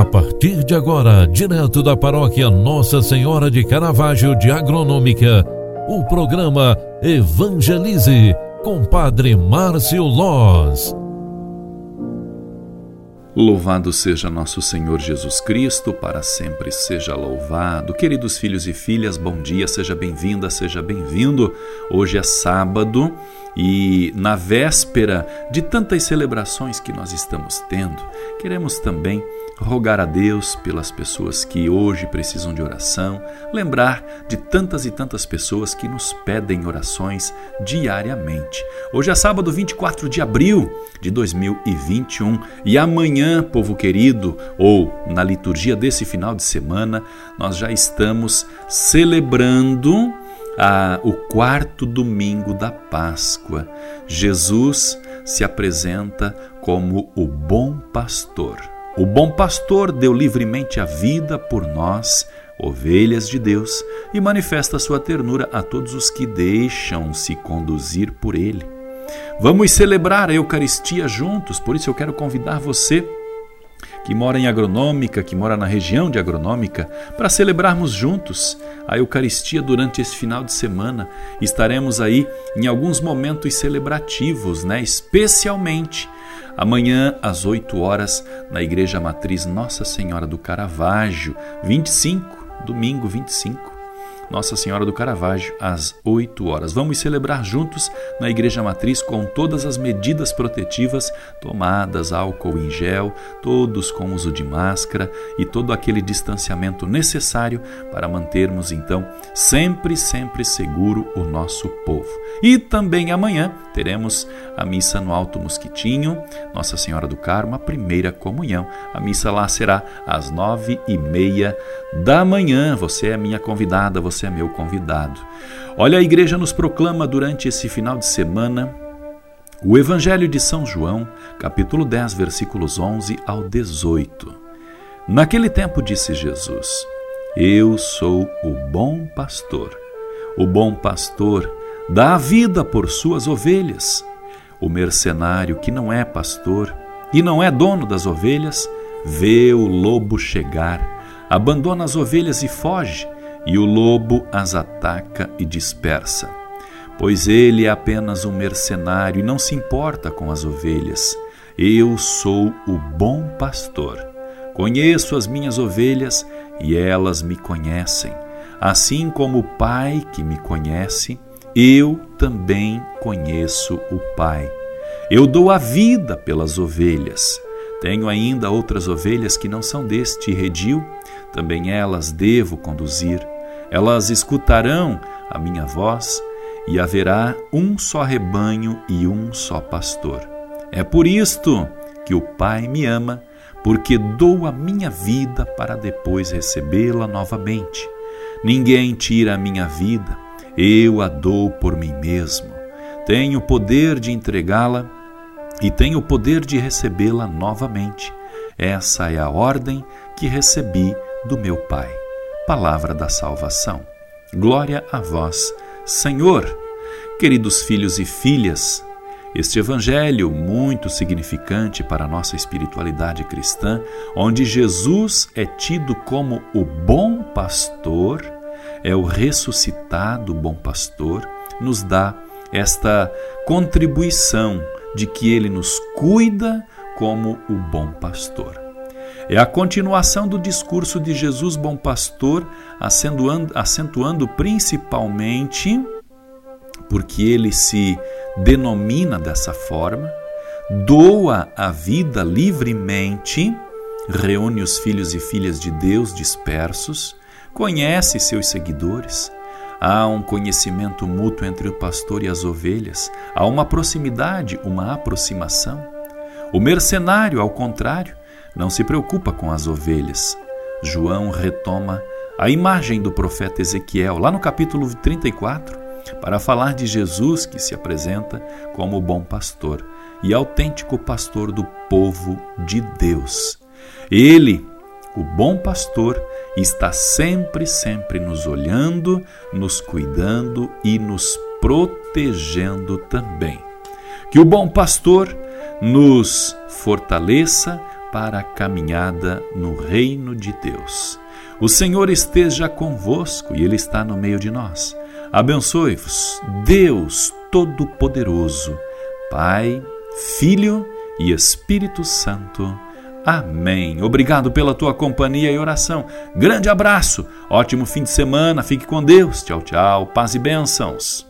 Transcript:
A partir de agora, direto da paróquia Nossa Senhora de Caravaggio de Agronômica, o programa Evangelize com Padre Márcio Loz. Louvado seja nosso Senhor Jesus Cristo, para sempre seja louvado. Queridos filhos e filhas, bom dia, seja bem-vinda, seja bem-vindo. Hoje é sábado e na véspera de tantas celebrações que nós estamos tendo, queremos também rogar a Deus pelas pessoas que hoje precisam de oração, lembrar de tantas e tantas pessoas que nos pedem orações diariamente. Hoje é sábado 24 de abril de 2021 e amanhã, povo querido, ou na liturgia desse final de semana, nós já estamos celebrando a, o quarto domingo da Páscoa. Jesus se apresenta como o bom pastor. O bom pastor deu livremente a vida por nós, ovelhas de Deus, e manifesta sua ternura a todos os que deixam-se conduzir por ele. Vamos celebrar a Eucaristia juntos, por isso eu quero convidar você que mora em Agronômica, que mora na região de Agronômica, para celebrarmos juntos a Eucaristia durante esse final de semana. Estaremos aí em alguns momentos celebrativos, né? Especialmente Amanhã, às 8 horas, na Igreja Matriz Nossa Senhora do Caravaggio, 25, domingo 25. Nossa Senhora do Caravaggio, às 8 horas. Vamos celebrar juntos na Igreja Matriz com todas as medidas protetivas tomadas, álcool em gel, todos com uso de máscara e todo aquele distanciamento necessário para mantermos então sempre, sempre seguro o nosso povo. E também amanhã teremos a missa no Alto Mosquitinho, Nossa Senhora do Carmo, a primeira comunhão. A missa lá será às nove e meia da manhã. Você é minha convidada, você é meu convidado. Olha, a igreja nos proclama durante esse final de semana o Evangelho de São João, capítulo 10, versículos 11 ao 18. Naquele tempo disse Jesus: Eu sou o bom pastor. O bom pastor dá a vida por suas ovelhas. O mercenário que não é pastor e não é dono das ovelhas, vê o lobo chegar, abandona as ovelhas e foge e o lobo as ataca e dispersa. Pois ele é apenas um mercenário e não se importa com as ovelhas. Eu sou o bom pastor. Conheço as minhas ovelhas e elas me conhecem. Assim como o Pai que me conhece, eu também conheço o Pai. Eu dou a vida pelas ovelhas. Tenho ainda outras ovelhas que não são deste redil, também elas devo conduzir. Elas escutarão a minha voz e haverá um só rebanho e um só pastor. É por isto que o Pai me ama, porque dou a minha vida para depois recebê-la novamente. Ninguém tira a minha vida, eu a dou por mim mesmo. Tenho o poder de entregá-la e tenho o poder de recebê-la novamente. Essa é a ordem que recebi do meu Pai palavra da salvação. Glória a vós, Senhor. Queridos filhos e filhas, este evangelho muito significante para a nossa espiritualidade cristã, onde Jesus é tido como o bom pastor, é o ressuscitado bom pastor, nos dá esta contribuição de que ele nos cuida como o bom pastor. É a continuação do discurso de Jesus Bom Pastor, acentuando, acentuando principalmente, porque ele se denomina dessa forma, doa a vida livremente, reúne os filhos e filhas de Deus dispersos, conhece seus seguidores. Há um conhecimento mútuo entre o pastor e as ovelhas, há uma proximidade, uma aproximação. O mercenário, ao contrário, não se preocupa com as ovelhas. João retoma a imagem do profeta Ezequiel, lá no capítulo 34, para falar de Jesus que se apresenta como bom pastor e autêntico pastor do povo de Deus. Ele, o bom pastor, está sempre, sempre nos olhando, nos cuidando e nos protegendo também. Que o bom pastor nos fortaleça, para a caminhada no reino de Deus. O Senhor esteja convosco e Ele está no meio de nós. Abençoe-vos, Deus Todo-Poderoso, Pai, Filho e Espírito Santo. Amém. Obrigado pela tua companhia e oração. Grande abraço, ótimo fim de semana, fique com Deus. Tchau, tchau, paz e bênçãos.